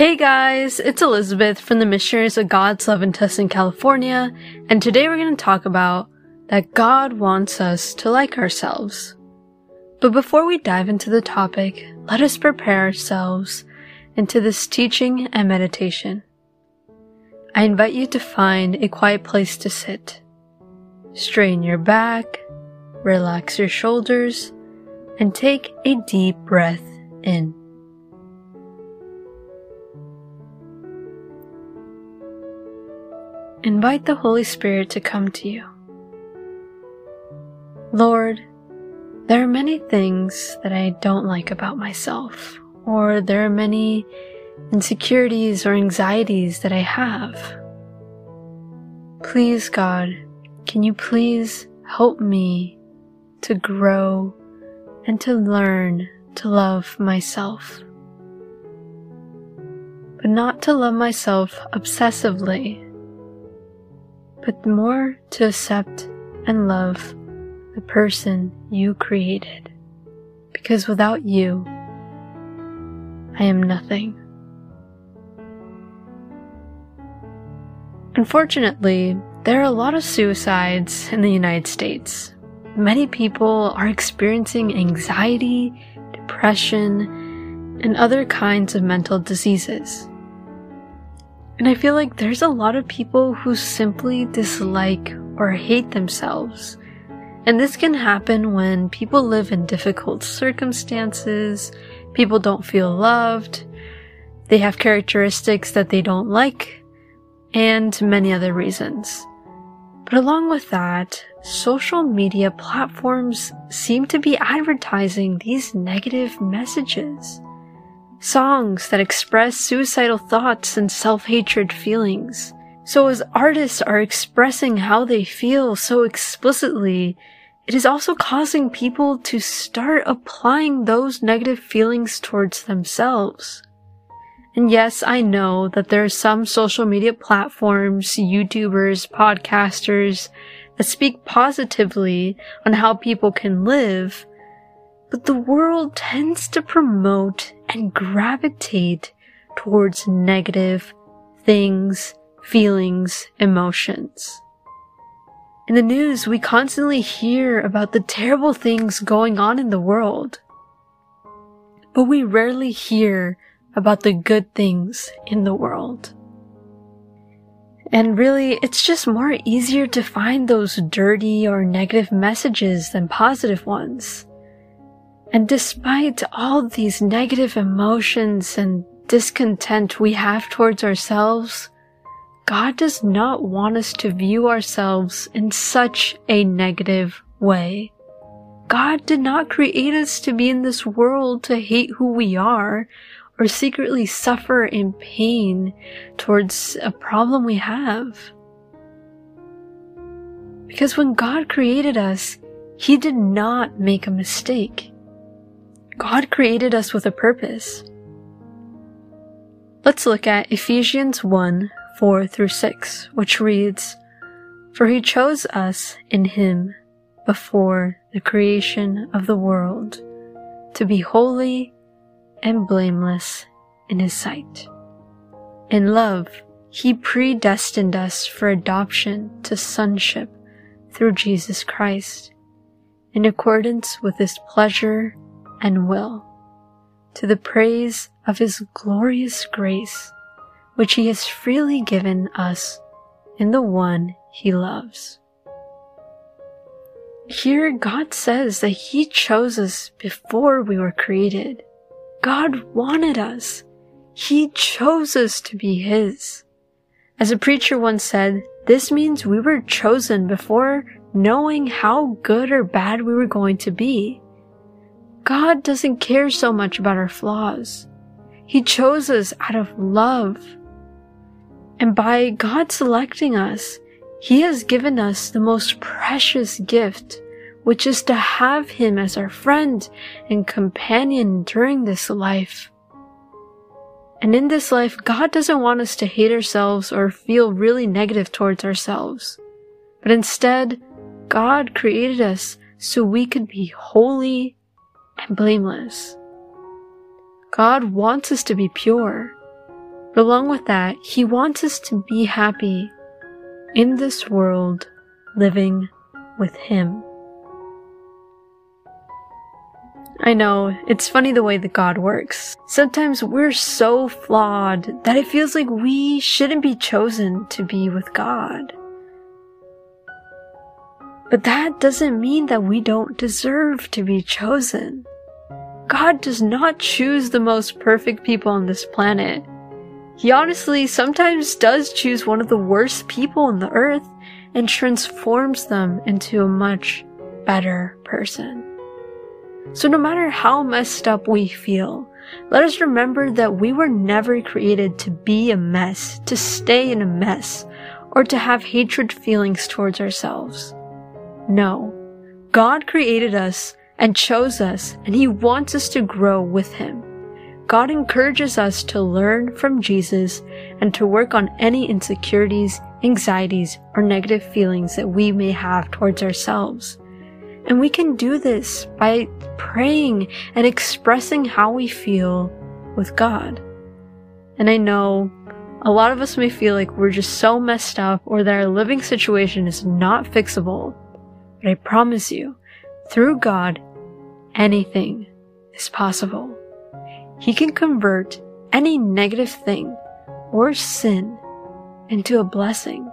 Hey guys, it's Elizabeth from the Missionaries of God's Love in Tustin, California, and today we're going to talk about that God wants us to like ourselves. But before we dive into the topic, let us prepare ourselves into this teaching and meditation. I invite you to find a quiet place to sit. Strain your back, relax your shoulders, and take a deep breath in. Invite the Holy Spirit to come to you. Lord, there are many things that I don't like about myself, or there are many insecurities or anxieties that I have. Please, God, can you please help me to grow and to learn to love myself? But not to love myself obsessively but more to accept and love the person you created. Because without you, I am nothing. Unfortunately, there are a lot of suicides in the United States. Many people are experiencing anxiety, depression, and other kinds of mental diseases. And I feel like there's a lot of people who simply dislike or hate themselves. And this can happen when people live in difficult circumstances, people don't feel loved, they have characteristics that they don't like, and many other reasons. But along with that, social media platforms seem to be advertising these negative messages songs that express suicidal thoughts and self-hatred feelings. So as artists are expressing how they feel so explicitly, it is also causing people to start applying those negative feelings towards themselves. And yes, I know that there are some social media platforms, YouTubers, podcasters that speak positively on how people can live, but the world tends to promote and gravitate towards negative things, feelings, emotions. In the news, we constantly hear about the terrible things going on in the world, but we rarely hear about the good things in the world. And really, it's just more easier to find those dirty or negative messages than positive ones. And despite all these negative emotions and discontent we have towards ourselves, God does not want us to view ourselves in such a negative way. God did not create us to be in this world to hate who we are or secretly suffer in pain towards a problem we have. Because when God created us, He did not make a mistake. God created us with a purpose. Let's look at Ephesians 1 4 through 6, which reads, For he chose us in him before the creation of the world to be holy and blameless in his sight. In love, he predestined us for adoption to sonship through Jesus Christ, in accordance with his pleasure and will, to the praise of his glorious grace, which he has freely given us in the one he loves. Here, God says that he chose us before we were created. God wanted us. He chose us to be his. As a preacher once said, this means we were chosen before knowing how good or bad we were going to be. God doesn't care so much about our flaws. He chose us out of love. And by God selecting us, He has given us the most precious gift, which is to have Him as our friend and companion during this life. And in this life, God doesn't want us to hate ourselves or feel really negative towards ourselves. But instead, God created us so we could be holy and blameless. God wants us to be pure. But along with that, He wants us to be happy in this world living with Him. I know, it's funny the way that God works. Sometimes we're so flawed that it feels like we shouldn't be chosen to be with God. But that doesn't mean that we don't deserve to be chosen. God does not choose the most perfect people on this planet. He honestly sometimes does choose one of the worst people on the earth and transforms them into a much better person. So no matter how messed up we feel, let us remember that we were never created to be a mess, to stay in a mess, or to have hatred feelings towards ourselves. No. God created us and chose us, and He wants us to grow with Him. God encourages us to learn from Jesus and to work on any insecurities, anxieties, or negative feelings that we may have towards ourselves. And we can do this by praying and expressing how we feel with God. And I know a lot of us may feel like we're just so messed up or that our living situation is not fixable. But I promise you, through God, anything is possible. He can convert any negative thing or sin into a blessing.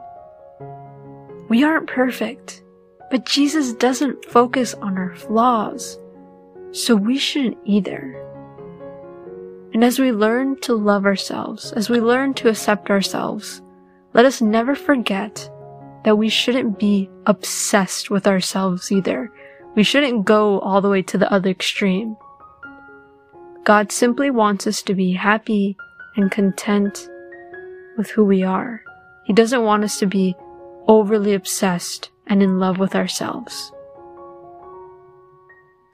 We aren't perfect. But Jesus doesn't focus on our flaws, so we shouldn't either. And as we learn to love ourselves, as we learn to accept ourselves, let us never forget that we shouldn't be obsessed with ourselves either. We shouldn't go all the way to the other extreme. God simply wants us to be happy and content with who we are. He doesn't want us to be overly obsessed and in love with ourselves.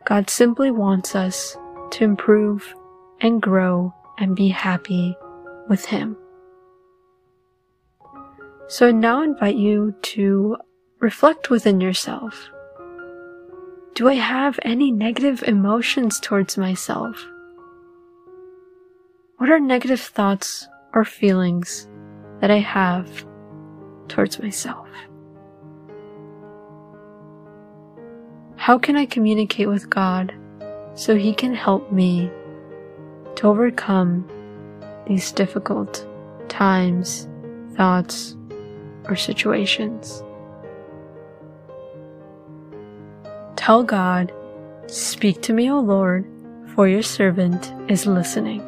God simply wants us to improve and grow and be happy with Him. So I now invite you to reflect within yourself. Do I have any negative emotions towards myself? What are negative thoughts or feelings that I have towards myself? How can I communicate with God so He can help me to overcome these difficult times, thoughts, or situations? Tell God, Speak to me, O Lord, for your servant is listening.